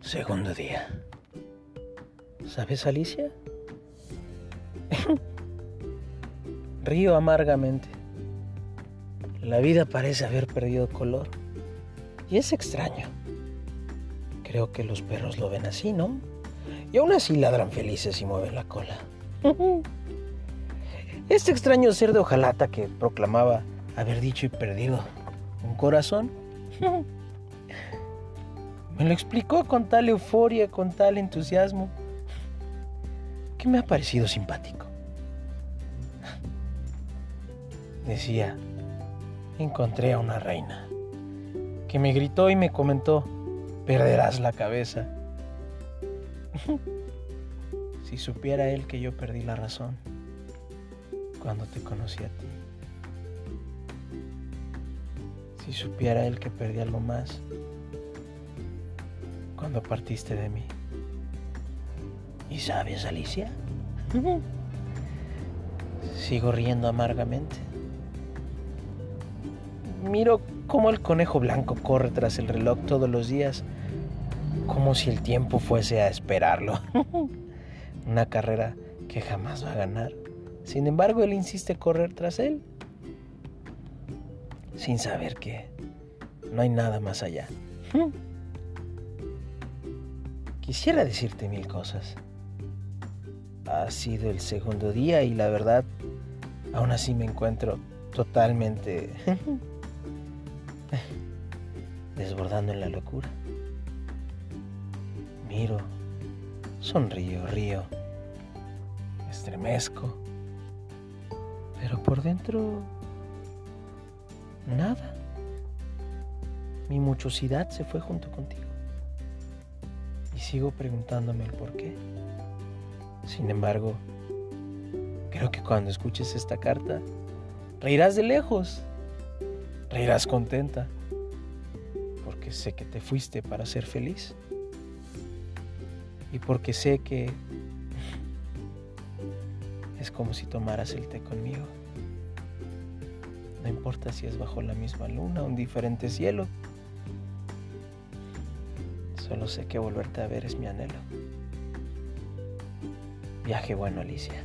Segundo día. ¿Sabes, Alicia? Río amargamente. La vida parece haber perdido color. Y es extraño. Creo que los perros lo ven así, ¿no? Y aún así ladran felices y mueven la cola. Este extraño ser de hojalata que proclamaba haber dicho y perdido un corazón. Me lo explicó con tal euforia, con tal entusiasmo, que me ha parecido simpático. Decía, encontré a una reina, que me gritó y me comentó, perderás la cabeza. si supiera él que yo perdí la razón cuando te conocí a ti. Si supiera él que perdí algo más cuando partiste de mí. ¿Y sabes, Alicia? Sigo riendo amargamente. Miro cómo el conejo blanco corre tras el reloj todos los días, como si el tiempo fuese a esperarlo. Una carrera que jamás va a ganar. Sin embargo, él insiste correr tras él, sin saber que no hay nada más allá. Quisiera decirte mil cosas. Ha sido el segundo día y la verdad, aún así me encuentro totalmente desbordando en la locura. Miro, sonrío, río, estremezco pero por dentro, nada. Mi muchosidad se fue junto contigo. Sigo preguntándome el por qué. Sin embargo, creo que cuando escuches esta carta, reirás de lejos. Reirás contenta. Porque sé que te fuiste para ser feliz. Y porque sé que es como si tomaras el té conmigo. No importa si es bajo la misma luna o un diferente cielo. Solo sé que volverte a ver es mi anhelo. Viaje bueno, Alicia.